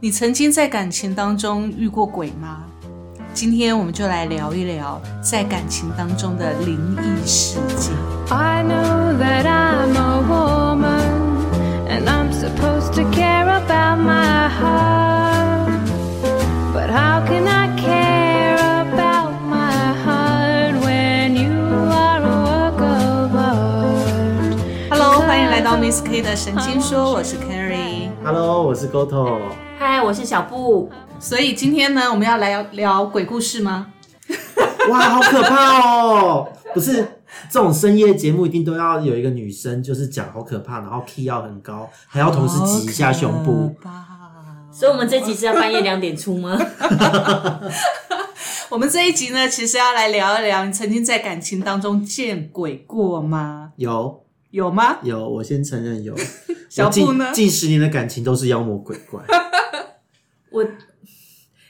你曾经在感情当中遇过鬼吗？今天我们就来聊一聊在感情当中的灵异事件。I know that I'm a woman and I'm supposed to care about my heart. But how can I care about my heart when you are a work of art? Hello，欢迎来到 Miss K 的神经说，我是 Carrie。Hello，我是 Goto。嗨，我是小布。所以今天呢，我们要来聊鬼故事吗？哇，好可怕哦！不是这种深夜节目，一定都要有一个女生，就是讲好可怕，然后 key 要很高，还要同时挤一下胸部。所以，我们这集是要半夜两点出吗？我们这一集呢，其实要来聊一聊，你曾经在感情当中见鬼过吗？有有吗？有，我先承认有。小布呢近十年的感情都是妖魔鬼怪。我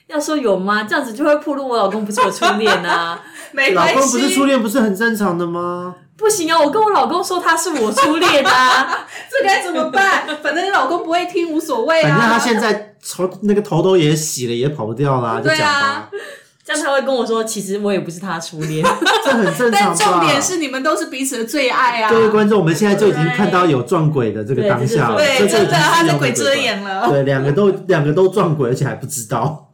要说有吗？这样子就会暴露我老公不是我初恋啊！没老关系，公不是初恋，不是很正常的吗？不行啊，我跟我老公说他是我初恋啊！这该怎么办？反正你老公不会听，无所谓啊。反正他现在头那个头都也洗了，也跑不掉啦，就对讲啊吧，这样他会跟我说，其实我也不是他初恋。这很正常但吧？重点是你们都是彼此的最爱啊。各位观众，我们现在就已经看到有撞鬼的这个当下了，对对，这就已经真的，他是在鬼遮眼了。对，两个都两个都撞鬼，而且还不知道。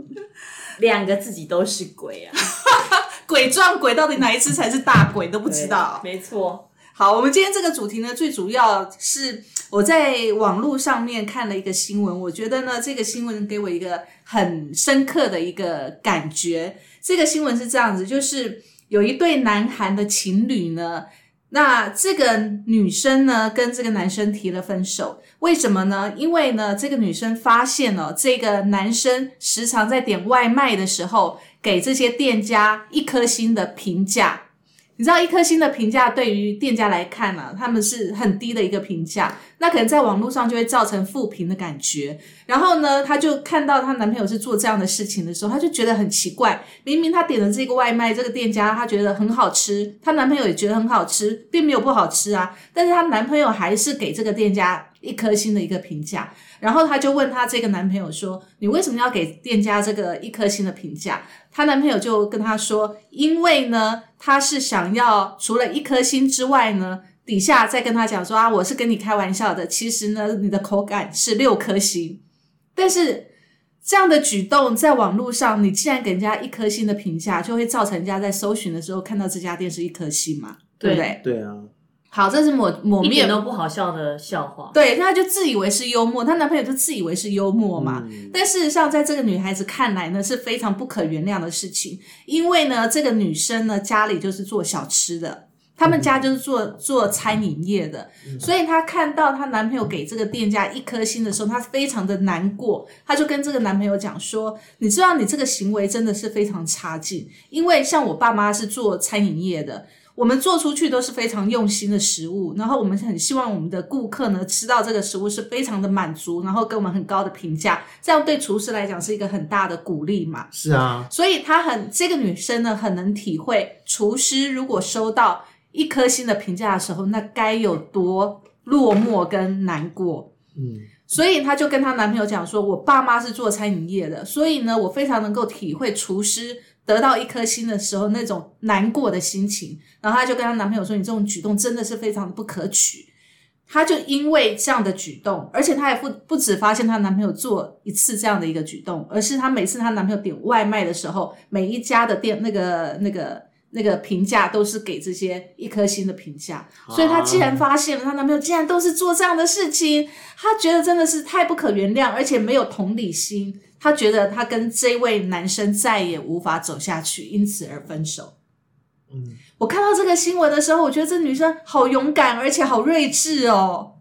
两个自己都是鬼啊！鬼撞鬼，到底哪一次才是大鬼都不知道。没错。好，我们今天这个主题呢，最主要是我在网络上面看了一个新闻，我觉得呢，这个新闻给我一个很深刻的一个感觉。这个新闻是这样子，就是有一对南韩的情侣呢，那这个女生呢跟这个男生提了分手，为什么呢？因为呢，这个女生发现了这个男生时常在点外卖的时候，给这些店家一颗星的评价。你知道一颗星的评价对于店家来看呢、他们是很低的一个评价，那可能在网络上就会造成负评的感觉。然后呢，她就看到她男朋友是做这样的事情的时候，她就觉得很奇怪。明明她点的这个外卖，这个店家她觉得很好吃，她男朋友也觉得很好吃，并没有不好吃啊。但是她男朋友还是给这个店家一颗星的一个评价。然后她就问她这个男朋友说：“你为什么要给店家这个一颗星的评价？”她男朋友就跟她说：“因为呢，他是想要除了一颗星之外呢，底下再跟他讲说啊，我是跟你开玩笑的，其实呢，你的口感是六颗星。但是这样的举动在网络上，你既然给人家一颗星的评价，就会造成人家在搜寻的时候看到这家店是一颗星嘛，对不对？对啊，好，这是抹抹一灭点都不好笑的笑话。对，她就自以为是幽默，她男朋友就自以为是幽默嘛。嗯但事实上，在这个女孩子看来呢，是非常不可原谅的事情，因为呢，这个女生呢家里就是做小吃的，他们家就是做做餐饮业的，所以她看到她男朋友给这个店家一颗星的时候，她非常的难过，她就跟这个男朋友讲说：“你知道你这个行为真的是非常差劲，因为像我爸妈是做餐饮业的。”我们做出去都是非常用心的食物，然后我们很希望我们的顾客呢吃到这个食物是非常的满足，然后给我们很高的评价，这样对厨师来讲是一个很大的鼓励嘛。是啊，所以她很这个女生呢很能体会，厨师如果收到一颗星的评价的时候，那该有多落寞跟难过。嗯，所以她就跟她男朋友讲说：“我爸妈是做餐饮业的，所以呢，我非常能够体会厨师得到一颗星的时候那种难过的心情。”然后她就跟她男朋友说：“你这种举动真的是非常的不可取。”她就因为这样的举动，而且她也不不止发现她男朋友做一次这样的一个举动，而是她每次她男朋友点外卖的时候，每一家的店那个那个那个评价都是给这些一颗星的评价。所以她既然发现了她男朋友竟然都是做这样的事情，她觉得真的是太不可原谅，而且没有同理心。她觉得她跟这位男生再也无法走下去，因此而分手。嗯，我看到这个新闻的时候，我觉得这女生好勇敢，而且好睿智哦。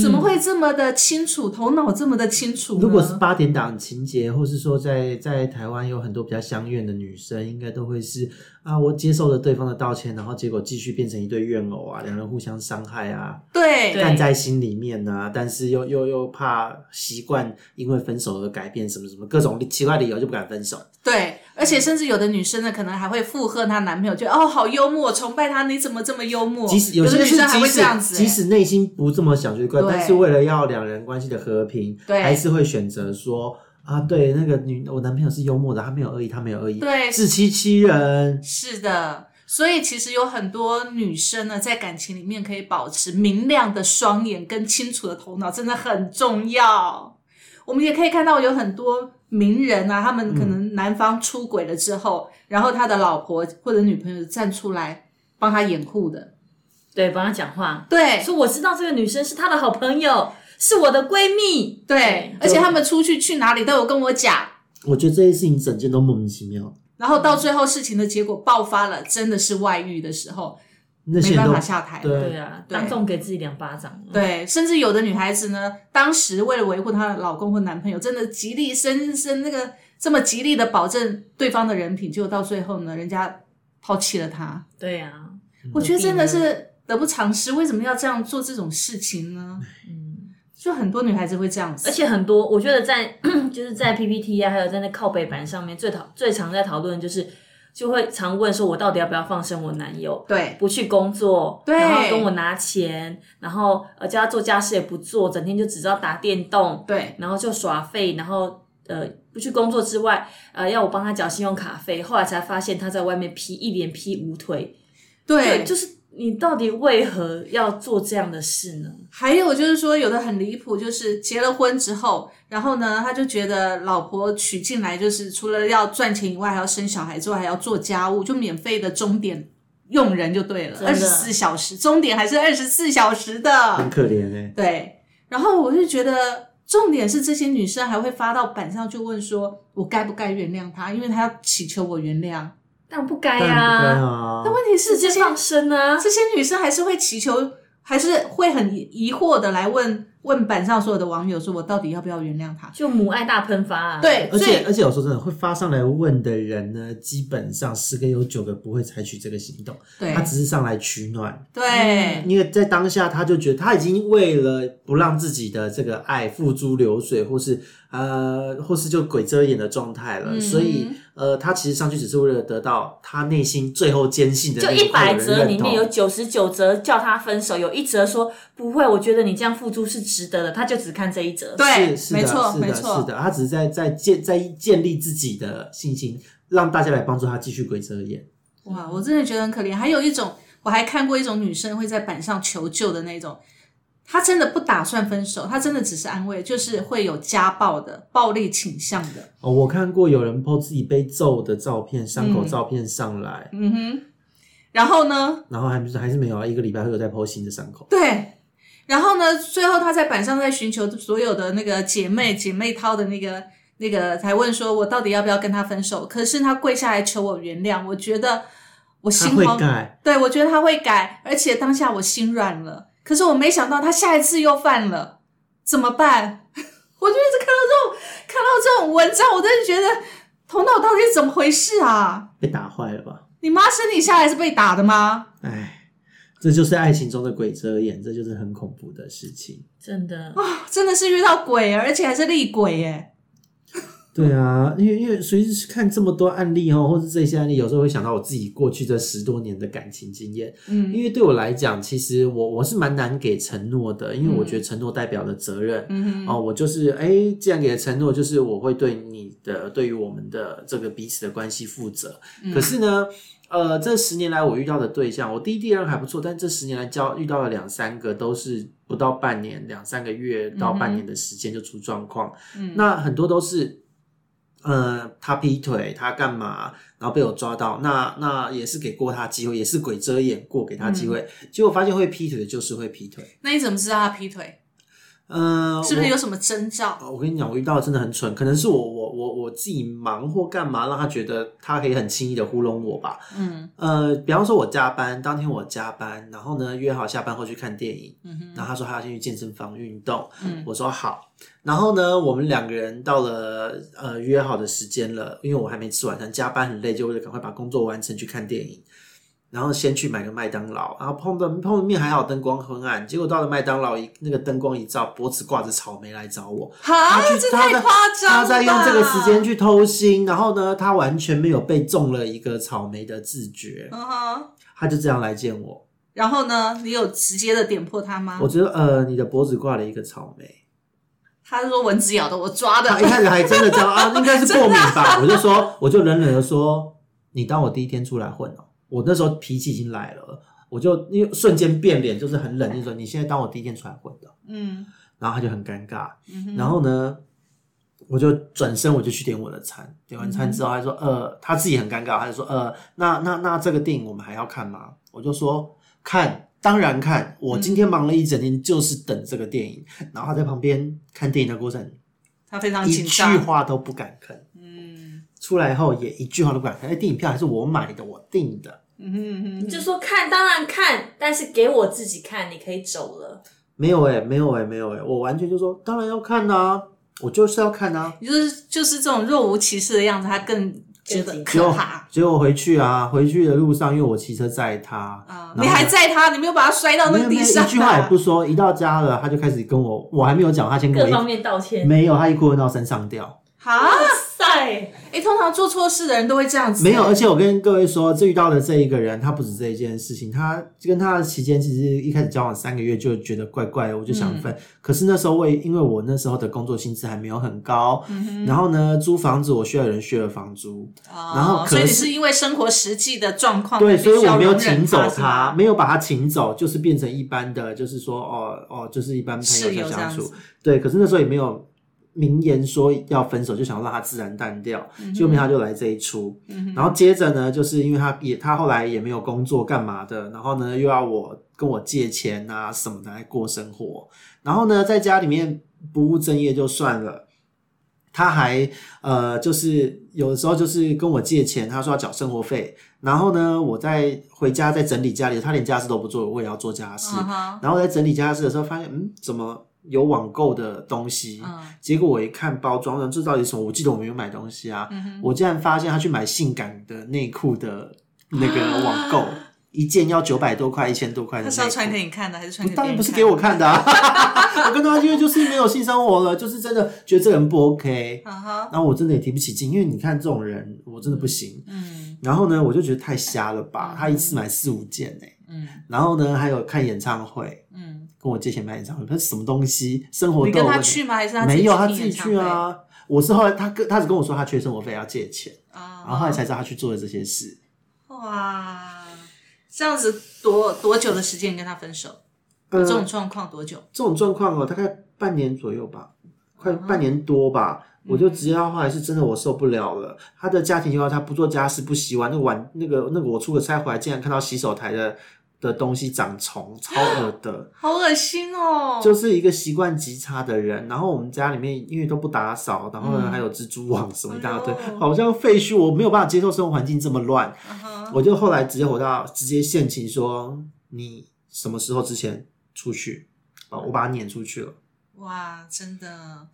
怎么会这么的清楚，头脑这么的清楚？如果是八点档情节，或是说在在台湾有很多比较相怨的女生，应该都会是啊，我接受了对方的道歉，然后结果继续变成一对怨偶啊，两人互相伤害啊，对对干在心里面啊，但是又又又怕习惯因为分手而改变什么什么各种奇怪理由就不敢分手。对，而且甚至有的女生呢，可能还会附和她男朋友，觉得哦好幽默，崇拜他，你怎么这么幽默？即使有些女生还会这样子、即使内心不这么想，觉得怪，对但是为了要两人关系的和平，对还是会选择说啊，对，那个女我男朋友是幽默的，他没有恶意，他没有恶意，对自欺欺人。是的，所以其实有很多女生呢，在感情里面可以保持明亮的双眼跟清楚的头脑，真的很重要。我们也可以看到有很多名人啊，他们可能男方出轨了之后，然后他的老婆或者女朋友站出来帮他掩护的。对，帮他讲话，对说我知道这个女生是她的好朋友，是我的闺蜜。对，而且他们出去去哪里都有跟我讲。我觉得这些事情整件都莫名其妙，然后到最后事情的结果爆发了，真的是外遇的时候，没办法下台。对对啊，对当众给自己两巴掌。对，甚至有的女孩子呢，当时为了维护她的老公或男朋友，真的极力生生那个这么极力的保证对方的人品，结果到最后呢，人家抛弃了她。对啊，我觉得真的是得不偿失，为什么要这样做这种事情呢？嗯，就很多女孩子会这样子，而且很多，我觉得在 就是在 PPT 啊，还有在那靠背板上面，最讨最常在讨论就是，就会常问说，我到底要不要放生我男友？对不去工作，对然后跟我拿钱，然后呃叫他做家事也不做，整天就只知道打电动，对然后就耍废，然后呃不去工作之外，呃要我帮他缴信用卡费，后来才发现他在外面劈一连劈五腿，对，就是你到底为何要做这样的事呢？还有就是说，有的很离谱，就是结了婚之后，然后呢，他就觉得老婆娶进来就是除了要赚钱以外，还要生小孩之外，还要做家务，就免费的钟点用人就对了，二十四小时，钟点还是二十四小时的很，可怜哎、对。然后我就觉得，重点是这些女生还会发到板上去问说，我该不该原谅他，因为他要祈求我原谅。但不该但不该啊，啊但，问题是这放生啊，这些女生还是会祈求，还是会很疑惑的来问问板上所有的网友，说我到底要不要原谅他？就母爱大喷发、啊。对，而且而且我说真的，会发上来问的人呢，基本上十个有九个不会采取这个行动，对。他只是上来取暖，对。因为在当下他就觉得他已经为了不让自己的这个爱付诸流水，或是呃，或是就鬼遮眼的状态了，嗯所以呃，他其实上去只是为了得到他内心最后坚信的就那一一百则块的认同里面有九十九折叫他分手，有一折说不会，我觉得你这样付出是值得的，他就只看这一折。对没错没错是的，他只是在在建在建立自己的信心，让大家来帮助他继续鬼遮眼。哇，我真的觉得很可怜。还有一种，我还看过一种女生会在板上求救的那种，她真的不打算分手，他真的只是安慰，就是会有家暴的、暴力倾向的。哦，我看过有人 po 自己被揍的照片、伤口照片上来，嗯哼，然后呢，然后还不是还是没有啊，一个礼拜会有再 po 新的伤口。对，然后呢，最后他在板上在寻求所有的那个姐妹姐妹掏的那个那个，才问说我到底要不要跟他分手？可是他跪下来求我原谅，我觉得我心慌。改，对，我觉得他会改，而且当下我心软了。可是我没想到他下一次又犯了，怎么办？我就一直看到这种看到这种文章，我真的觉得头脑到底是怎么回事啊？被打坏了吧？你妈生你下来是被打的吗？哎，这就是爱情中的鬼遮眼，这就是很恐怖的事情。真的，啊，真的是遇到鬼，而且还是厉鬼耶！对啊，因为因为随时看这么多案例哦，或者这些案例，有时候会想到我自己过去这十多年的感情经验。嗯因为对我来讲，其实我我是蛮难给承诺的，因为我觉得承诺代表了责任。嗯哼，哦，我就是哎，既然给了承诺，就是我会对你的，对于我们的这个彼此的关系负责。嗯可是呢，呃，这十年来我遇到的对象，我第一、第二任还不错，但这十年来交遇到了两三个，都是不到半年、两三个月到半年的时间就出状况。嗯那很多都是。呃，他劈腿，他干嘛？然后被我抓到，那那也是给过他机会，也是鬼遮眼过给他机会，嗯结果发现会劈腿的就是会劈腿。那你怎么知道他劈腿？呃，是不是有什么征兆？我跟你讲，我遇到的真的很蠢，可能是我我我我自己忙或干嘛，让他觉得他可以很轻易的糊弄我吧。嗯呃，比方说我加班，当天我加班，然后呢约好下班后去看电影，嗯哼然后他说他要先去健身房运动，嗯我说好，然后呢我们两个人到了呃约好的时间了，因为我还没吃晚餐，加班很累，就为了赶快把工作完成去看电影。然后先去买个麦当劳，然后碰到碰的面还好，灯光昏暗。结果到了麦当劳，一那个灯光一照，脖子挂着草莓来找我，哈，他在太夸张了！他在用这个时间去偷腥，然后呢，他完全没有被中了一个草莓的自觉，嗯哼。他就这样来见我。然后呢，你有直接的点破他吗？我觉得呃，你的脖子挂了一个草莓，他说蚊子咬的，我抓的他。一开始还真的这样啊，应该是过敏吧？我就说，我就冷冷的说，你当我第一天出来混哦、我那时候脾气已经来了，我就因为瞬间变脸，就是很冷，就说你现在当我第一天出来混的，嗯然后他就很尴尬，嗯哼然后呢，我就转身我就去点我的餐，点完餐之后，他说呃，他自己很尴尬，他就说呃，那那那这个电影我们还要看吗？我就说看。当然看，我今天忙了一整天，就是等这个电影。然后他在旁边看电影的过程，他非常一句。话都不敢吭。嗯出来后也一句话都不敢吭。哎，电影票还是我买的，我订的，嗯哼嗯哼，就说看当然看，但是给我自己看，你可以走了。没有哎、没有哎、没有哎、我完全就说当然要看呐、我就是要看呐、你就是就是这种若无其事的样子，他更觉得更结果可怕。结果回去啊，回去的路上，因为我骑车载他，啊！你还载他，你没有把他摔到那个地上、啊，一句话也不说，一到家了他就开始跟我，我还没有讲，他先跟各方面道歉。没有，他一哭问到身上掉。哈，塞，哎、通常做错事的人都会这样子、没有，欸而且我跟各位说，这遇到的这一个人，他不止这一件事情，他跟他的期间，其实一开始交往三个月就觉得怪怪的，我就想分。可是那时候我因为我那时候的工作薪资还没有很高，然后呢，租房子我需要有人 share 房租，哦然后可所以你是是因为生活实际的状况，对，必所以我没有请走他，没有把他请走，就是变成一般的，就是说哦哦，就是一般朋室友友的相处。对，可是那时候也没有明言说要分手，就想让他自然淡掉。嗯结果他就来这一出，然后接着呢，就是因为他也他后来也没有工作干嘛的，然后呢又要我跟我借钱啊什么的来过生活，然后呢在家里面不务正业就算了。他还呃，就是有的时候就是跟我借钱，他说要缴生活费，然后呢，我在回家在整理家里，他连家事都不做，我也要做家事。然后在整理家事的时候，发现嗯，怎么有网购的东西？嗯结果我一看包装，上这到底是什么？我记得我没有买东西啊，嗯我竟然发现他去买性感的内裤的那个网购，一件要九百多块、一千多块的。他是要穿给你看的，还是穿给别人看？当然不是给我看的啊！我跟他因为就是没有性生活了，就是真的觉得这人不 OK。嗯，然后我真的也提不起劲，因为你看这种人，我真的不行。嗯然后呢，我就觉得太瞎了吧，他一次买四五件呢、嗯然后呢，还有看演唱会，嗯，跟我借钱买演唱会，他是什么东西？生活你跟他去吗？还是他没有，他自己？去啊。我是后来他跟他只跟我说他缺生活费要借钱，啊然后后来才知道他去做了这些事。哇，这样子多多久的时间跟他分手？呃这种状况多久？这种状况哦，大概半年左右吧，快嗯半年多吧。我就直接到后来是真的我受不了了。他的家庭情况，他不做家事，不洗碗，那个碗那个那个我出个差回来，竟然看到洗手台的的东西长虫，超恶的。好恶心哦！就是一个习惯极差的人，然后我们家里面因为都不打扫，然后呢、嗯还有蜘蛛网什么一大堆，哎好像废墟，我没有办法接受生活环境这么乱，我就后来直接回到直接限情说你什么时候之前出去，啊，我把他撵出去了。哇，真的，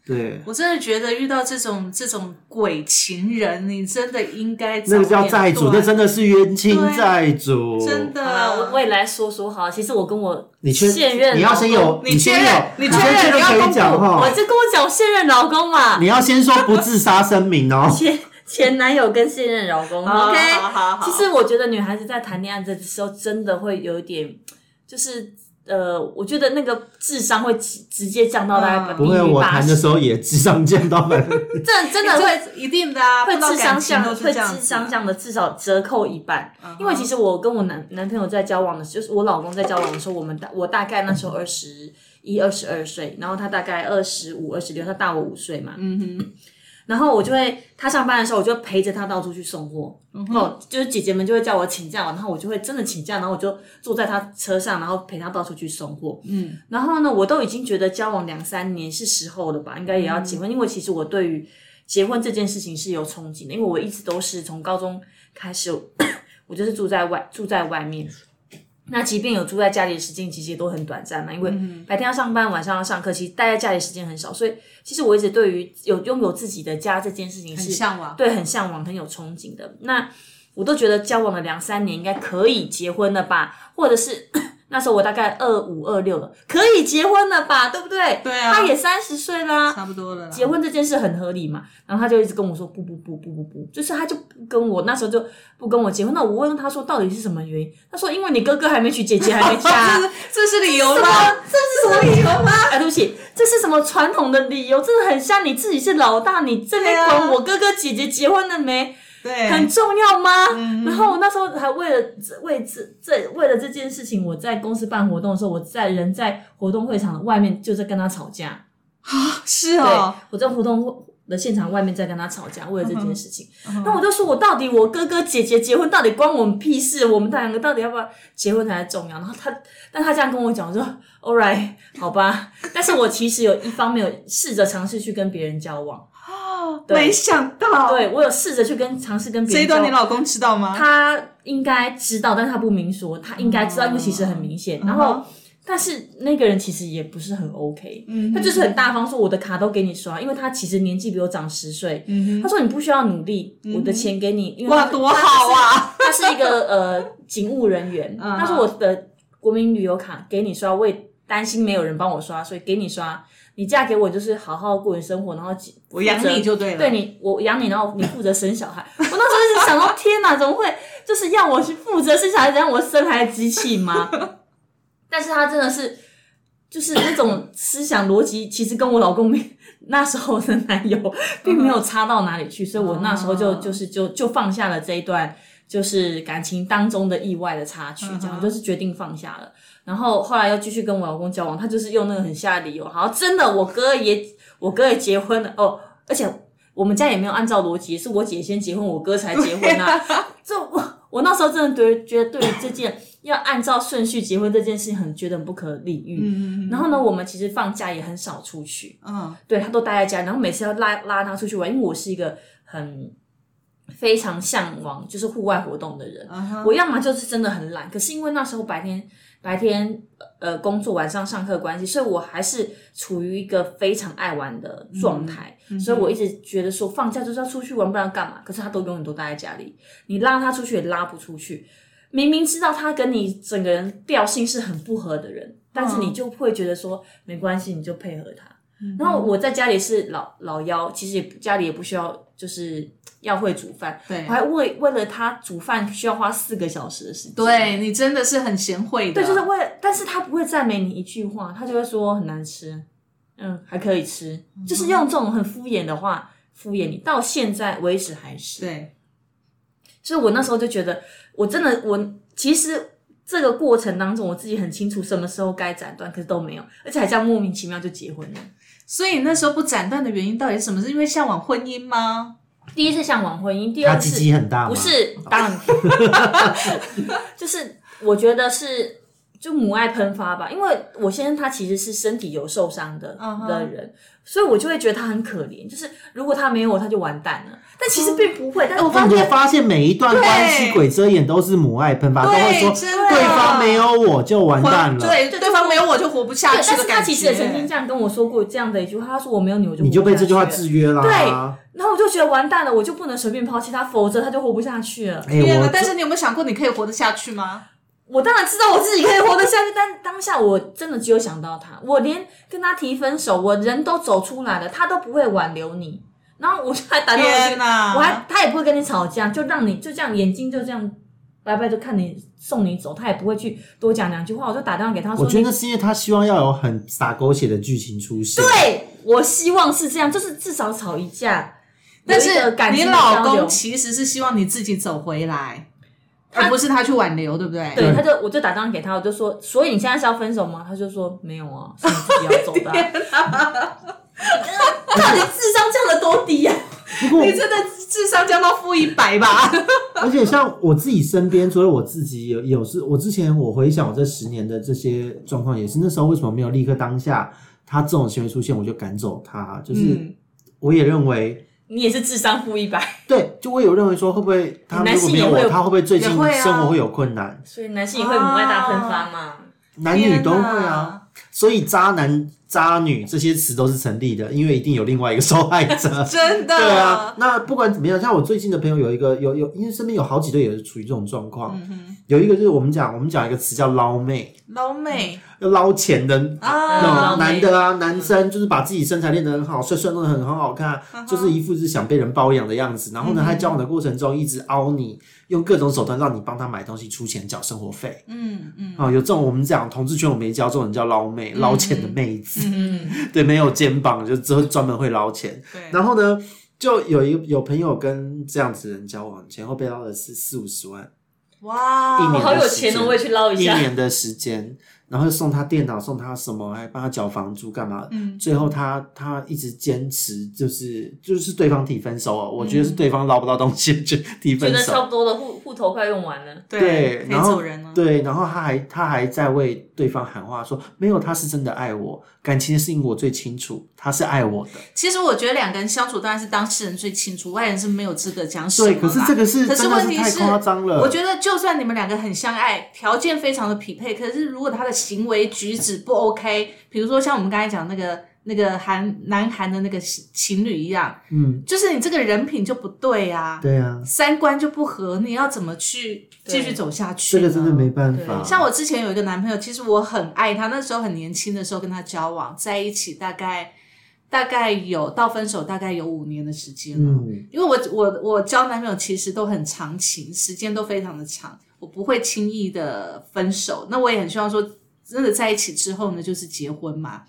对，我真的觉得遇到这种这种鬼情人，你真的应该那个叫债主，断那真的是冤亲债主，真的。我我也来说说好了。其实我跟我你确现任你要先有，你先确认有，你先确认你要公布讲哈我，就跟我讲我现任老公嘛你，要先说不自杀声明哦。前前男友跟现任老公好，OK。好好好其实我觉得女孩子在谈恋爱的时候，真的会有一点，就是呃，我觉得那个智商会直直接降到大概嗯。百不会，我谈的时候，也智商降到百分之真 真的会会 一定的啊，会智商降，会智商降的至少折扣一半。因为其实我跟我男男朋友在交往的时候，就是我老公在交往的时候，我们大我大概那时候二十一、二十二岁，然后他大概二十五、二十六，他大我五岁嘛。嗯哼，然后我就会他上班的时候，我就陪着他到处去送货。嗯哦，就是姐姐们就会叫我请假，然后我就会真的请假，然后我就坐在他车上，然后陪他到处去送货。嗯，然后呢，我都已经觉得交往两三年是时候了吧，应该也要结婚，因为其实我对于结婚这件事情是有憧憬的，因为我一直都是从高中开始，我就是住在外住在外面。那即便有住在家里的时间，其实也都很短暂嘛，因为白天要上班，晚上要上课，其实待在家里的时间很少，所以其实我一直对于有拥有自己的家这件事情很是向往。对，很向往，很有憧憬的。那我都觉得交往了两三年，应该可以结婚了吧？或者是那时候我大概二五二六了，可以结婚了吧？对不对？对啊他也三十岁啦，差不多了啦。结婚这件事很合理嘛，然后他就一直跟我说不不不不不不，就是他就不跟我那时候就不跟我结婚。那我问他说到底是什么原因？他说因为你哥哥还没娶，姐姐还没嫁。这是这是理由吗？这是什么理由吗？哎，对不起，这是什么传统的理由？真的很像你自己是老大，你这边管我哥哥姐姐结婚了没，对，很重要吗？嗯然后我那时候还为了为这这为了这件事情，我在公司办活动的时候，我在人在活动会场外面就在跟他吵架。啊是哦，，我在活动的现场外面在跟他吵架，为了这件事情。嗯那我就说，我到底我哥哥姐姐结婚到底关我们屁事？我们两个到底要不要结婚才重要？然后他，但他这样跟我讲，我说 All right，好吧。但是我其实有一方面有试着尝试去跟别人交往，对没想到，对我有试着去跟尝试跟别这一人交往。段你老公知道吗？他应该知道，但是他不明说，他应该知道，因为其实很明显。然后，但是那个人其实也不是很 OK，、嗯他就是很大方说我的卡都给你刷，因为他其实年纪比我长十岁。嗯他说你不需要努力，我的钱给你，因为哇，多好！啊！他是一个呃警务人员，嗯他说我的国民旅游卡给你刷，我也担心没有人帮我刷，所以给你刷。你嫁给我就是好好过你生活，然后我养你就对了。对你，我养你，然后你负责生小孩。我那时候一直想到，天哪，怎么会就是要我去负责生小孩，让我生孩子机器吗？但是他真的是，就是那种思想逻辑，其实跟我老公没 那时候的男友并没有差到哪里去，所以我那时候就哦就是就就放下了这一段。就是感情当中的意外的插曲，这样就是决定放下了。然后后来又继续跟我老公交往，他就是用那个很下的理由，好，真的，我哥也我哥也结婚了哦，而且我们家也没有按照逻辑，是我姐先结婚，我哥才结婚啊。这我我那时候真的觉得觉得对于这件要按照顺序结婚这件事情很觉得很不可理喻。嗯然后呢，我们其实放假也很少出去，嗯对他都待在家，然后每次要拉拉他出去玩，因为我是一个很非常向往就是户外活动的人。我要么就是真的很懒，可是因为那时候白天白天呃工作，晚上上课关系，所以我还是处于一个非常爱玩的状态，所以我一直觉得说放假就是要出去玩，不然干嘛？可是他都永远都待在家里，你拉他出去也拉不出去。明明知道他跟你整个人调性是很不合的人，但是你就会觉得说没关系，你就配合他。然后我在家里是老老幺，其实也家里也不需要，就是要会煮饭。对我还为为了他煮饭需要花四个小时的时间。对你真的是很贤惠的，对，就是为了，但是他不会赞美你一句话，他就会说很难吃，嗯，还可以吃，就是用这种很敷衍的话敷衍你，到现在为止还是。对，所以我那时候就觉得，我真的我其实这个过程当中，我自己很清楚什么时候该斩断，可是都没有，而且还这样莫名其妙就结婚了。所以那时候不斩断的原因到底是什么？是因为向往婚姻吗？第一次向往婚姻，第他鸡二次鸡很大吗？不是，当然，就是我觉得是就母爱喷发吧，因为我先生他其实是身体有受伤的、嗯哼的人，所以我就会觉得他很可怜，就是如果他没有我，他就完蛋了。但其实并不会，但我发哎我发现每一段关系鬼遮眼都是母爱喷发，都会说对方没有我就完蛋了，对，对方没有我就活不下去，但是他去的感觉。其实也曾经这样跟我说过这样的一句话，他说我没有你我就你就被这句话制约啦。对然后我就觉得完蛋了，我就不能随便抛弃他，否则他就活不下去了。哎，我天哪！但是你有没有想过，你可以活得下去吗？我当然知道我自己可以活得下去，但当下我真的只有想到他，我连跟他提分手，我人都走出来了，他都不会挽留你。然后我就还打电话去！我还他也不会跟你吵架，就让你就这样眼睛就这样拜拜，就看你送你走，他也不会去多讲两句话。我就打电话给他说，我觉得是因为他希望要有很洒狗血的剧情出现。对我希望是这样，就是至少吵一架，但是你老公其实是希望你自己走回来，而不是他去挽留，对不对？对，他就我就打电话给他，我就说，所以你现在是要分手吗？他就说没有啊，是你自己要走的啊、到底智商降得多低呀、不过你真的智商降到负一百吧？而且像我自己身边，除了我自己有有是，我之前我回想我这十年的这些状况，也是那时候为什么没有立刻当下他这种行为出现，我就赶走他，就是嗯我也认为。你也是智商负一百，对，就我有认为说，会不会他男如果没有我，他会不会最近生活会有困难？所以男性也会母爱大喷发嘛。男女都会啊。所以渣男渣女这些词都是成立的，因为一定有另外一个受害者。真的，对啊，那不管怎么样，像我最近的朋友有一个有有，因为身边有好几对也是处于这种状况。有一个就是我们讲我们讲一个词叫捞妹，捞妹要捞钱的啊，男的啊，男生就是把自己身材练得很好，帅帅弄得很很好看，就是一副是想被人包养的样子。然后呢，他交往的过程中一直凹你，用各种手段让你帮他买东西、出钱、缴生活费。嗯嗯啊、有这种我们讲同志圈我没教，这种人叫捞妹，捞钱的妹子。嗯，对，没有肩膀就只会专门会捞钱。对，然后呢，就有一个有朋友跟这样子的人交往，前后被捞的是四五十万，哇，一年好有钱哦，我也去捞一下一。年的时间，然后送他电脑，送他什么，还帮他缴房租干嘛？嗯最后他他一直坚持，就是就是对方提分手哦，我觉得是对方捞不到东西 就提分手。觉得差不多的户户头快用完了，对，然后走人了，对，然后他还他还在为对方喊话说，没有，他是真的爱我，感情的事情我最清楚，他是爱我的。其实我觉得两个人相处当然是当事人最清楚，外人是没有资格讲什么对，啦。可是这个是可是问题是太问题是夸张了。我觉得就算你们两个很相爱，条件非常的匹配，可是如果他的行为举止不 OK，比如说像我们刚才讲那个那个韩南韩的那个情侣一样，嗯，就是你这个人品就不对啊，对啊，三观就不合，你要怎么去继续走下去？这个真的没。办法。像我之前有一个男朋友，其实我很爱他，那时候很年轻的时候跟他交往在一起，大概大概有到分手大概有五年的时间了。嗯，因为我我我交男朋友其实都很长情，时间都非常的长，我不会轻易的分手。那我也很希望说，真的在一起之后呢，就是结婚嘛，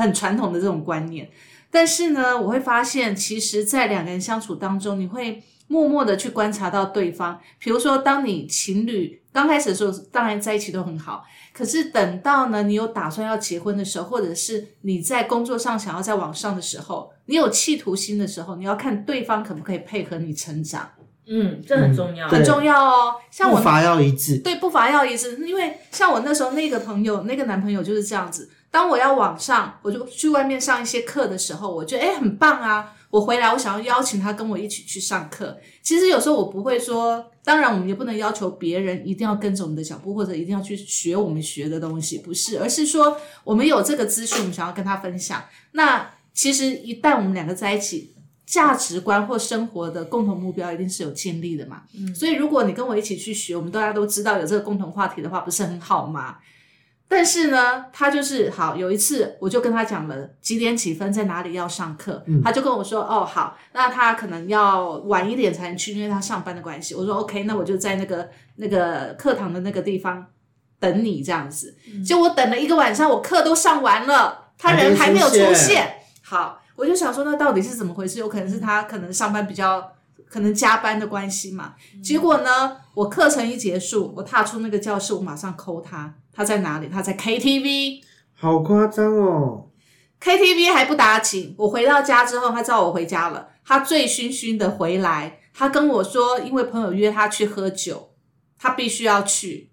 很传统的这种观念。但是呢，我会发现，其实，在两个人相处当中，你会默默的去观察到对方。比如说，当你情侣刚开始的时候，当然在一起都很好，可是等到呢，你有打算要结婚的时候，或者是你在工作上想要再往上的时候，你有企图心的时候，你要看对方可不可以配合你成长，嗯，这很重要。对很重要哦。像我步伐要一致。对步伐要一致，因为像我那时候那个朋友，那个男朋友就是这样子。当我要往上，我就去外面上一些课的时候，我觉得哎很棒啊。我回来，我想要邀请他跟我一起去上课。其实有时候我不会说，当然我们也不能要求别人一定要跟着我们的脚步，或者一定要去学我们学的东西，不是，而是说我们有这个资讯，我们想要跟他分享。那其实一旦我们两个在一起，价值观或生活的共同目标一定是有建立的嘛。嗯所以如果你跟我一起去学，我们大家都知道有这个共同话题的话，不是很好吗？但是呢，他就是好。有一次，我就跟他讲了几点几分在哪里要上课，他就跟我说：“哦，好，那他可能要晚一点才能去，因为他上班的关系。”我说：“OK，那我就在那个那个课堂的那个地方等你这样子。结果我等了一个晚上，我课都上完了，他人还没有出现。好，我就想说，那到底是怎么回事？有可能是他可能上班比较。可能加班的关系嘛，结果呢，我课程一结束，我踏出那个教室，我马上扣他，他在哪里？他在 KTV。好夸张哦！KTV 还不打紧，我回到家之后，他知道我回家了，他醉醺醺的回来，他跟我说，因为朋友约他去喝酒，他必须要去。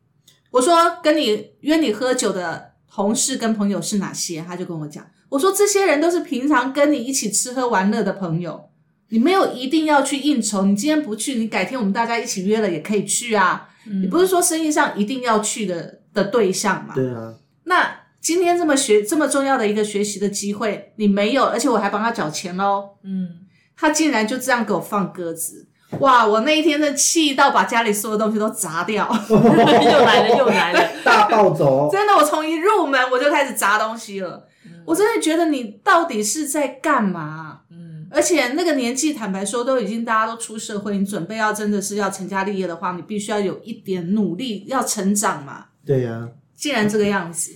我说跟你约你喝酒的同事跟朋友是哪些？他就跟我讲，我说这些人都是平常跟你一起吃喝玩乐的朋友，你没有一定要去应酬，你今天不去，你改天我们大家一起约了也可以去啊。你不是说生意上一定要去的的对象嘛？对啊，那今天这么学这么重要的一个学习的机会，你没有，而且我还帮他缴钱喽。嗯，他竟然就这样给我放鸽子，哇！我那一天的气到把家里所有东西都砸掉，又来了又来了，大暴走。真的，我从一入门我就开始砸东西了。我真的觉得你到底是在干嘛？嗯，而且那个年纪，坦白说，都已经大家都出社会，你准备要真的是要成家立业的话，你必须要有一点努力，要成长嘛。对呀、既然这个样子，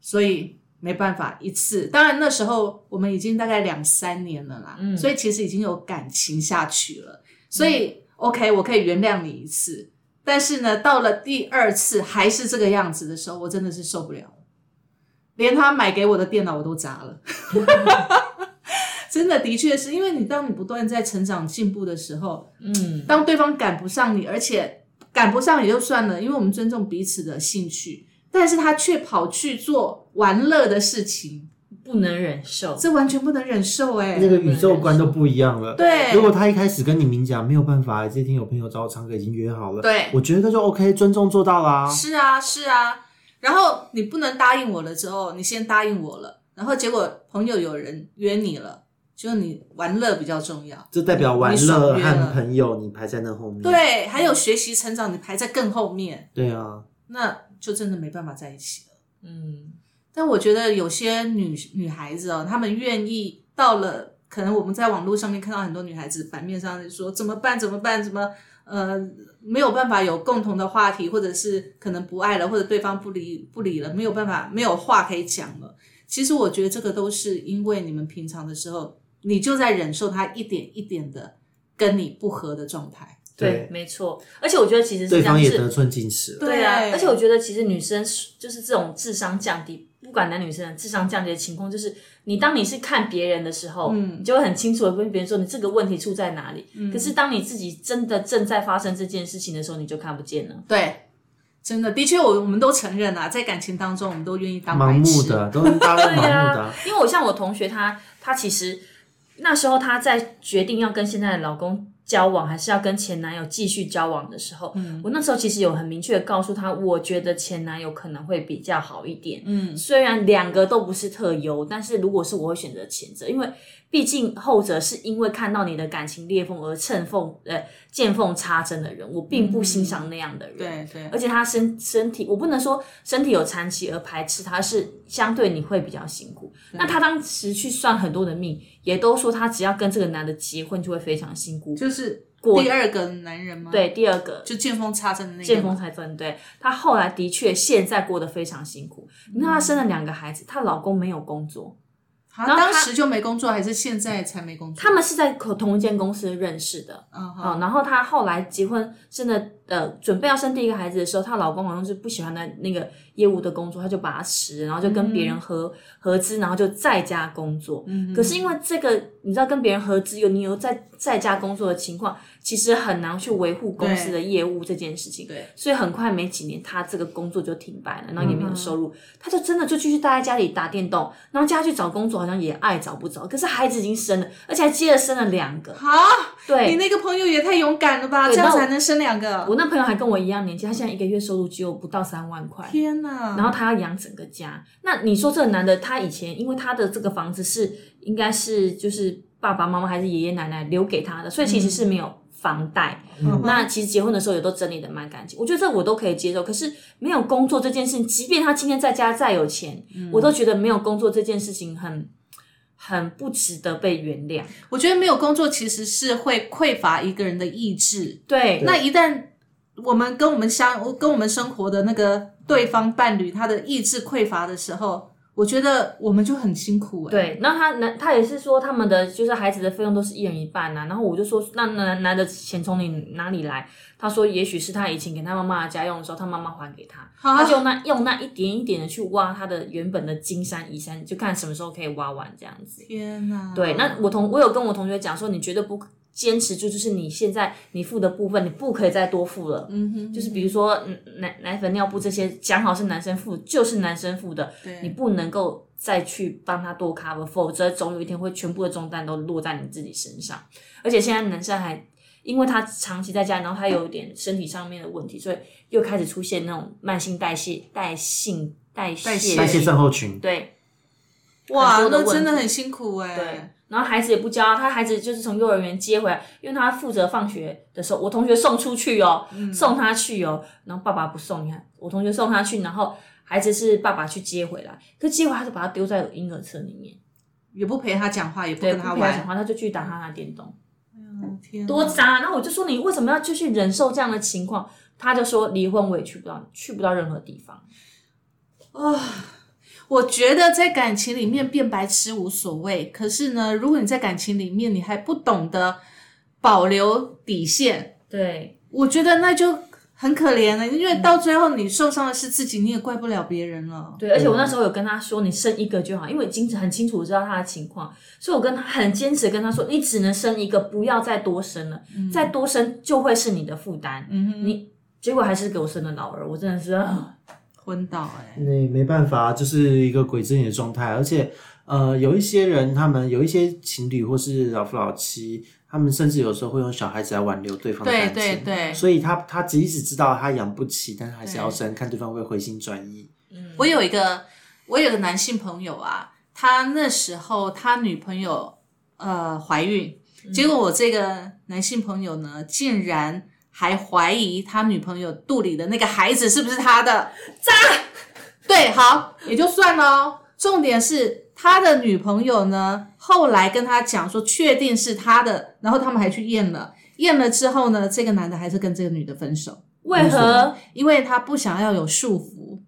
所以没办法一次。当然那时候我们已经大概两三年了啦，嗯所以其实已经有感情下去了。所以、OK，我可以原谅你一次。但是呢，到了第二次还是这个样子的时候，我真的是受不了了，连他买给我的电脑我都砸了。真的，的确是因为你当你不断在成长进步的时候，嗯，当对方赶不上你，而且赶不上也就算了，因为我们尊重彼此的兴趣，但是他却跑去做玩乐的事情，不能忍受。这完全不能忍受哎、那个宇宙观都不一样了。对如果他一开始跟你明讲没有办法，这天有朋友找我唱歌，已经约好了，对我觉得就 OK，尊重做到啦。是啊是啊，然后你不能答应我了之后，你先答应我了。然后结果朋友有人约你了，就你玩乐比较重要。就代表玩乐和朋友你排在那后面。对，还有学习成长，你排在更后面，对啊，那就真的没办法在一起了。嗯，但我觉得有些女女孩子哦，她们愿意到了，可能我们在网络上面看到很多女孩子版面上说怎么办怎么办怎么呃没有办法有共同的话题，或者是可能不爱了，或者对方不理不理了，没有办法没有话可以讲了。其实我觉得这个都是因为你们平常的时候，你就在忍受他一点一点的跟你不合的状态。对，没错。而且我觉得其实是这对样是方也得寸进尺了。对啊，而且我觉得其实女生就是这种智商降低，不管男女生的智商降低的情况，就是你当你是看别人的时候，嗯你就会很清楚的跟别人说你这个问题出在哪里。可是当你自己真的正在发生这件事情的时候，你就看不见了。对，真的，的确我我们都承认啊，在感情当中，我们都愿意当盲白痴。目的，都是大家盲目的对呀、啊。因为我像我同学他，他其实那时候她在决定要跟现在的老公交往，还是要跟前男友继续交往的时候，我那时候其实有很明确的告诉她，我觉得前男友可能会比较好一点。嗯，虽然两个都不是特优，但是如果是我会选择前者，因为毕竟后者是因为看到你的感情裂缝而趁缝呃见缝插针的人，我并不欣赏那样的人。对对，而且他身身体，我不能说身体有残疾而排斥他，是相对你会比较辛苦。那他当时去算很多的命，也都说她只要跟这个男的结婚就会非常辛苦。就是过第二个男人吗？，对，第二个就见缝插针的那个。见缝插针对她后来的确现在过得非常辛苦。你看她生了两个孩子，她老公没有工作，他然后当时就没工作，还是现在才没工作？他们是在同一间公司认识的。嗯啊、好，然后她后来结婚，真的呃，准备要生第一个孩子的时候，她老公好像是不喜欢那那个业务的工作，他就把她辞了，然后就跟别人合、合资，然后就在家工作。嗯可是因为这个，你知道跟别人合资有你有在在家工作的情况，其实很难去维护公司的业务这件事情。对，所以很快没几年，她这个工作就停摆了，然后也没有收入，他就真的就继续待在家里打电动，然后叫他去找工作，好像也爱找不着。可是孩子已经生了，而且还接着生了两个。好，对，你那个朋友也太勇敢了吧，这样才能生两个。我那朋友还跟我一样年纪，他现在一个月收入只有不到三万块，天哪！然后他要养整个家。那你说这个男的，他以前因为他的这个房子是应该是就是爸爸妈妈还是爷爷奶奶留给他的，所以其实是没有房贷。嗯那其实结婚的时候也都整理的蛮干净，我觉得这我都可以接受。可是没有工作这件事情，即便他今天在家再有钱，嗯我都觉得没有工作这件事情很很不值得被原谅。我觉得没有工作其实是会匮乏一个人的意志。对，那一旦我们跟我们相跟我们生活的那个对方伴侣，他的意志匮乏的时候，我觉得我们就很辛苦哎、对，那他男他也是说他们的就是孩子的费用都是一人一半呐、然后我就说那男男的钱从你哪里来？他说也许是他以前给他妈妈的家用的时候，他妈妈还给他，啊他就用那用那一点一点的去挖他的原本的金山银山，就看什么时候可以挖完这样子。天哪！对，那我同我有跟我同学讲说，你绝对不坚持住，就是你现在你付的部分，你不可以再多付了。嗯哼，就是比如说嗯奶奶粉、尿布这些，讲好是男生付，就是男生付的，你不能够再去帮他多 cover，否则总有一天会全部的重担都落在你自己身上。而且现在男生还因为他长期在家，然后他有点身体上面的问题，所以又开始出现那种慢性代谢、代性代谢代谢代谢症候群，对哇，那真的很辛苦哎、对，然后孩子也不教，他孩子就是从幼儿园接回来，因为他负责放学的时候，我同学送出去哦，送他去哦，然后爸爸不送，你看我同学送他去，然后孩子是爸爸去接回来，可接回来他就把他丢在婴儿车里面，也不陪他讲话，也不，跟他讲，话，他就去打他那电动，嗯天多渣！然后我就说你为什么要继续忍受这样的情况？他就说离婚我也去不到，去不到任何地方。我觉得在感情里面变白痴无所谓，可是呢，如果你在感情里面你还不懂得保留底线，对，我觉得那就很可怜了，因为到最后你受伤的是自己，你也怪不了别人了。对，而且我那时候有跟他说，你生一个就好，因为已经很清楚知道他的情况，所以我跟他很坚持跟他说，你只能生一个，不要再多生了，再多生就会是你的负担。嗯哼，你结果还是给我生了老二，我真的是，啊昏倒哎、那没办法，就是一个鬼遮眼的状态。而且，呃，有一些人，他们有一些情侣或是老夫老妻，他们甚至有时候会用小孩子来挽留对方感情。对对，所以他他即使知道他养不起，但是还是要生，看对方会回心转意。嗯我有一个我有个男性朋友啊，他那时候他女朋友呃怀孕，结果我这个男性朋友呢，竟然还怀疑他女朋友肚里的那个孩子是不是他的，渣。对，好也就算了哦。重点是他的女朋友呢，后来跟他讲说确定是他的，然后他们还去验了，验了之后呢，这个男的还是跟这个女的分手，为何？因为他不想要有束缚。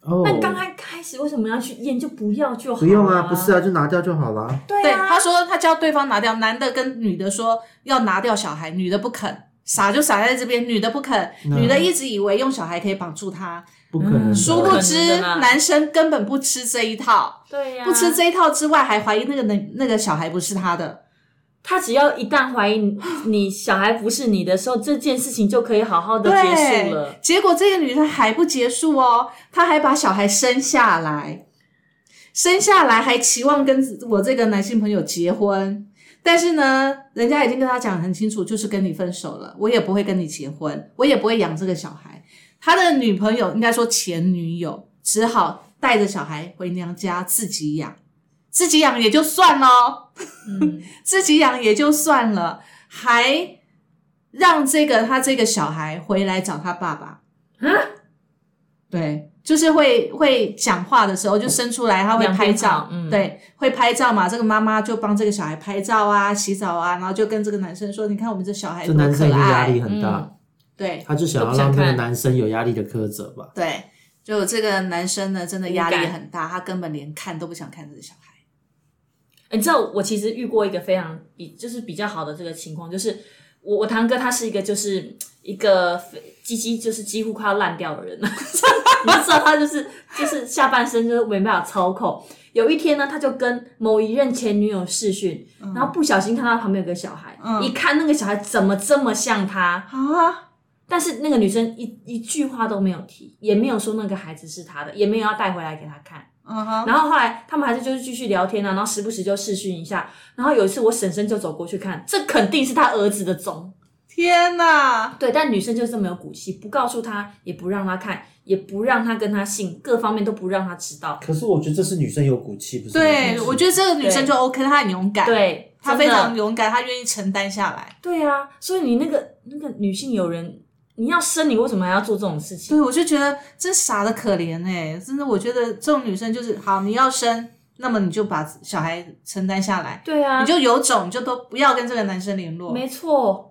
哦，那刚刚开始为什么要去验？就不要就好。不用啊，不是啊，就拿掉就好了。对，对啊，他说他叫对方拿掉，男的跟女的说要拿掉小孩，女的不肯，傻就傻在这边，女的不肯，女的一直以为用小孩可以绑住他，不可能殊不知男生根本不吃这一套，对呀、不吃这一套之外，还怀疑那个那那个小孩不是他的。他只要一旦怀疑你你小孩不是你的时候，这件事情就可以好好的结束了。结果这个女生还不结束哦，她还把小孩生下来，生下来还期望跟我这个男性朋友结婚，但是呢，人家已经跟他讲很清楚，就是跟你分手了，我也不会跟你结婚，我也不会养这个小孩。他的女朋友应该说前女友，只好带着小孩回娘家自己养，自己养也就算了。嗯，自己养也就算了，还让这个他这个小孩回来找他爸爸。啊，对，就是会会讲话的时候就生出来，他会拍照对，会拍照嘛。这个妈妈就帮这个小孩拍照啊、洗澡啊，然后就跟这个男生说：“你看我们这小孩这多可男生压爱。力很大，对他就想要让那个看男生有压力的苛责吧。对，就这个男生呢，真的压力很大，他根本连看都不想看这个小孩。你知道我其实遇过一个非常比就是比较好的这个情况，就是我我堂哥他是一个就是一个鸡鸡就是几乎快要烂掉的人了，你就知道他就是就是下半身就是没办法操控。有一天呢，他就跟某一任前女友视讯，然后不小心看到旁边有个小孩，嗯一看那个小孩怎么这么像他，啊，但是那个女生一一句话都没有提，也没有说那个孩子是他的，也没有要带回来给他看。嗯哼，然后后来他们还是就是继续聊天啊，然后时不时就视讯一下。然后有一次我婶婶就走过去看，这肯定是他儿子的种。天哪！对，但女生就是这么有骨气，不告诉他，也不让他看，也不让他跟他性，各方面都不让他知道。可是我觉得这是女生有骨气，不是？对，我觉得这个女生就 OK，她很勇敢，，对，她非常勇敢，她愿意承担下来。对啊。所以你那个那个女性友人，你要生，你为什么还要做这种事情？对，我就觉得真傻的可怜哎、真的，我觉得这种女生就是好，你要生，那么你就把小孩承担下来，对啊，你就有种，你就都不要跟这个男生联络。没错。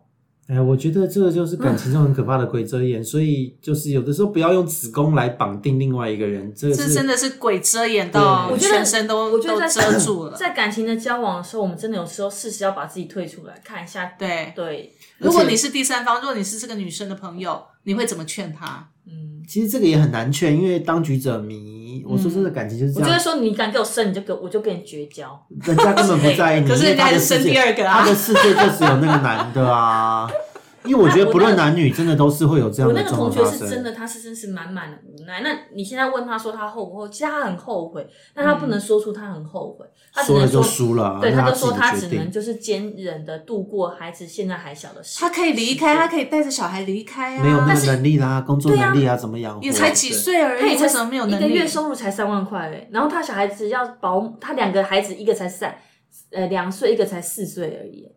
哎，我觉得这个就是感情中很可怕的鬼遮眼，所以就是有的时候不要用子宫来绑定另外一个人，这个是这真的是鬼遮眼到我觉得全身都都我觉得在遮住了。在感情的交往的时候，我们真的有时候适时要把自己退出来看一下。对，对，如果你是第三方，如果你是这个女生的朋友，你会怎么劝她？嗯，其实这个也很难劝，因为当局者迷。我说真的，感情就是这样，我就会说，你敢给我生，你就给我我就跟你绝交。人家根本不在意你，可是因为人家还是生第二个啊他的世界就只有那个男的啊。因为我觉得不论男女，真的都是会有这样我那个同学。是真的，他是真是满满的无奈。那你现在问他说他后不后悔？其实他很后悔，但他不能说出他很后悔，他只能说了就输了啊对，他他就说他只能就是坚忍的度过孩子现在还小的时他可以离开，他可以带着小孩离开啊。没有那个能力啦，工作能力啊，怎么养活？也才几岁而已，他也才为什么没有能力？一个月收入才三万块哎，然后他小孩子要保，他两个孩子一个才三呃两岁，一个才四岁而已，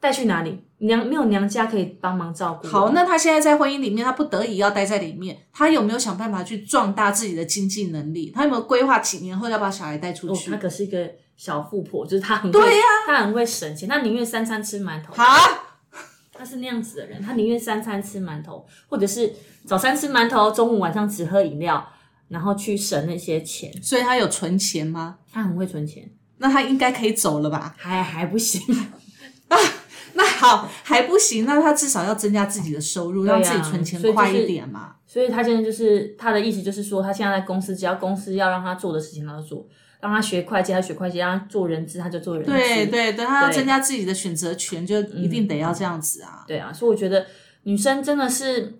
带去哪里？娘没有娘家可以帮忙照顾。好，那他现在在婚姻里面，他不得已要待在里面，他有没有想办法去壮大自己的经济能力？他有没有规划几年后要把小孩带出哦，去？她可是一个小富婆，就是他很会对呀她很会省钱，他宁愿三餐吃馒头。好，他是那样子的人，他宁愿三餐吃馒头，或者是早餐吃馒头，中午晚上只喝饮料，然后去省那些钱。所以他有存钱吗？他很会存钱，那他应该可以走了吧？还还不行。那好，还不行，那他至少要增加自己的收入，啊让自己存钱快一点嘛。所以他现在就是他的意思，就是说他现在在公司，只要公司要让他做的事情，他都做；让他学会计，他学会计；让他做人资，他就做人资。对对对，他要增加自己的选择权，就一定得要这样子啊。对啊，所以我觉得女生真的是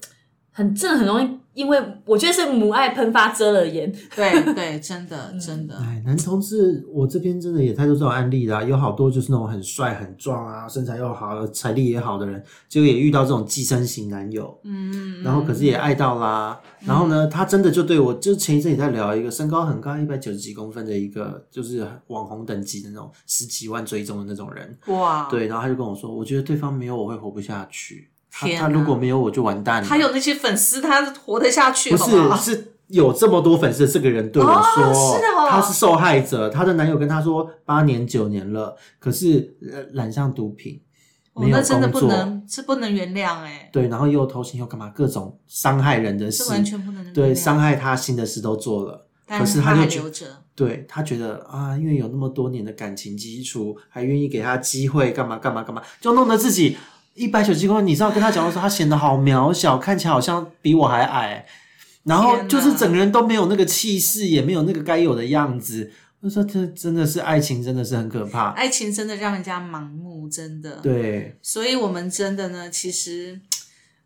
很真的很容易，因为我觉得是母爱喷发遮了眼。对对，真的 真的，哎，男同志，我这边真的也太多这种案例啦、有好多就是那种很帅、很壮啊，身材又好、财力也好的人，结果也遇到这种寄生型男友，嗯，然后可是也爱到啦，然后呢，他真的就对我，就前一阵也在聊一个身高很高，一百九十几公分的一个，就是网红等级的那种十几万追踪的那种人，哇，对，然后他就跟我说，我觉得对方没有我会活不下去，他如果没有我就完蛋了，他有那些粉丝，他活得下去，不是好好？是有这么多粉丝的这个人对我说，是哦。他是受害者，她的男友跟她说八年九年了，可是呃染上毒品，没有哦那真的工作，不能，是不能原谅哎，对，然后又偷情又干嘛，各种伤害人的事。是，完全不能对，伤害他心的事都做了。但可是他他就觉还留着，对他觉得啊，因为有那么多年的感情基础，还愿意给他机会，干嘛干嘛干嘛，就弄得自己一百九十公分。你知道跟他讲的时候，他显得好渺小，看起来好像比我还矮，然后就是整个人都没有那个气势，也没有那个该有的样子。我说这真的是爱情，真的是很可怕。爱情真的让人家盲目，真的。对，所以，我们真的呢，其实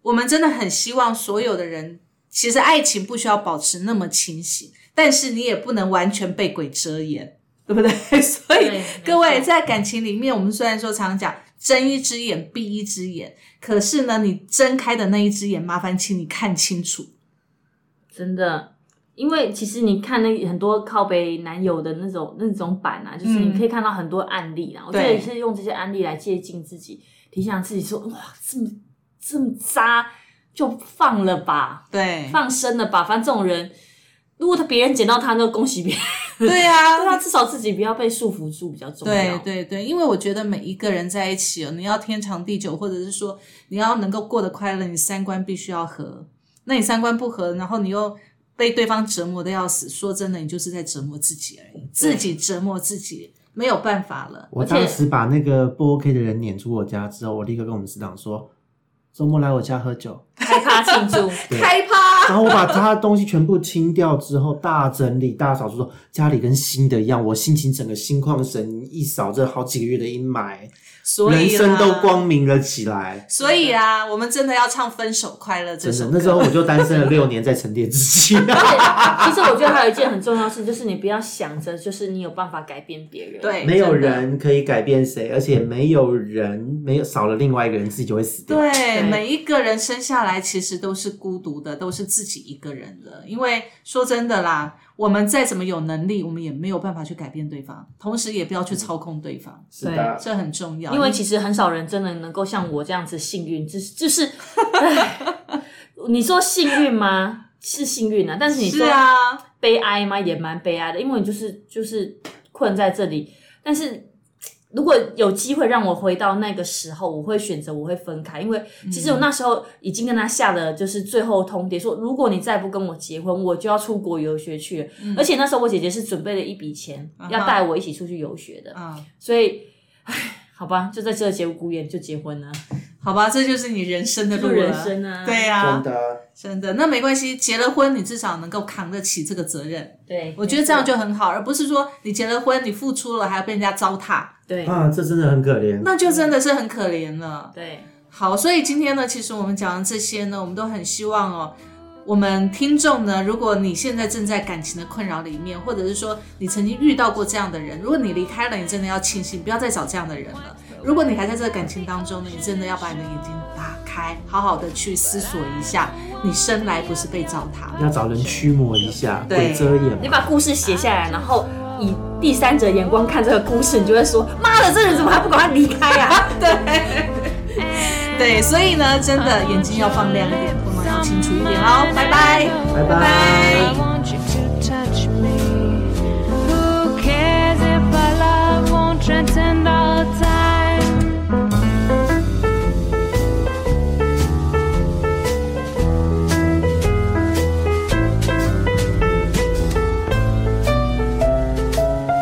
我们真的很希望所有的人，其实爱情不需要保持那么清醒，但是你也不能完全被鬼遮眼，对不对？所以各位在感情里面，我们虽然说常讲睁一只眼闭一只眼，可是呢，你睁开的那一只眼，麻烦请你看清楚。真的，因为其实你看那很多靠北男友的那种那种版啊，就是你可以看到很多案例啦。我觉得也是用这些案例来接近自己，提醒自己说：哇，这么这么渣，就放了吧，对，放生了吧。反正这种人，如果他别人捡到他，那恭喜别人。对啊，对啊，至少自己不要被束缚住比较重对要。对对，因为我觉得每一个人在一起哦，你要天长地久，或者是说你要能够过得快乐，你三观必须要合。那你三观不合，然后你又被对方折磨的要死，说真的，你就是在折磨自己而已，自己折磨自己，没有办法了。我当时把那个不 OK 的人撵出我家之后，我立刻跟我们师长说，周末来我家喝酒。开趴庆祝，开趴，然后我把他的东西全部清掉之后，大整理、大扫除，说家里跟新的一样，我心情整个心旷神怡，一扫这好几个月的阴霾，所以人生都光。明了起来。所以啊，我们真的要唱《分手快乐》这首歌。真的，那时候我就单身了六年，在沉淀自己。而且其实我觉得还有一件很重要的事，就是你不要想着就是你有办法改变别人。对没有人可以改变谁，而且没有人没有少了另外一个人，自己就会死掉。对，每一个人生下来其实都是孤独的，都是自己一个人的。因为说真的啦，我们再怎么有能力，我们也没有办法去改变对方，同时也不要去操控对方，是的，这很重要。因为其实很少人真的能够像我这样子幸运，就是就是，你说幸运吗？是幸运啊，但是你说悲哀吗？也蛮悲哀的，因为你就是就是困在这里。但是如果有机会让我回到那个时候，我会选择我会分开，因为其实我那时候已经跟他下了就是最后通牒，说如果你再不跟我结婚，我就要出国游学去了。而且那时候我姐姐是准备了一笔钱，要带我一起出去游学的，嗯，所以，唉，好吧，就在这节骨眼就结婚了，好吧，这就是你人生的路了。人生啊，对呀、真的。真的，那没关系，结了婚你至少能够扛得起这个责任，对，我觉得这样就很好，而不是说你结了婚，你付出了还要被人家糟蹋，对啊，这真的很可怜。那就真的是很可怜了。对好，所以今天呢，其实我们讲的这些呢，我们都很希望哦，我们听众呢，如果你现在正在感情的困扰里面，或者是说你曾经遇到过这样的人，如果你离开了，你真的要庆幸，不要再找这样的人了。如果你还在这个感情当中呢你真的要把你的眼睛打开好好的去思索一下你生来不是被糟蹋。要找人驱魔一下对。遮掩你把故事写下来然后以第三者眼光看这个故事你就会说妈的这人怎么还不管他离开啊？对。对所以呢真的眼睛要放亮一点头脑要清楚一点哦。拜拜。拜拜。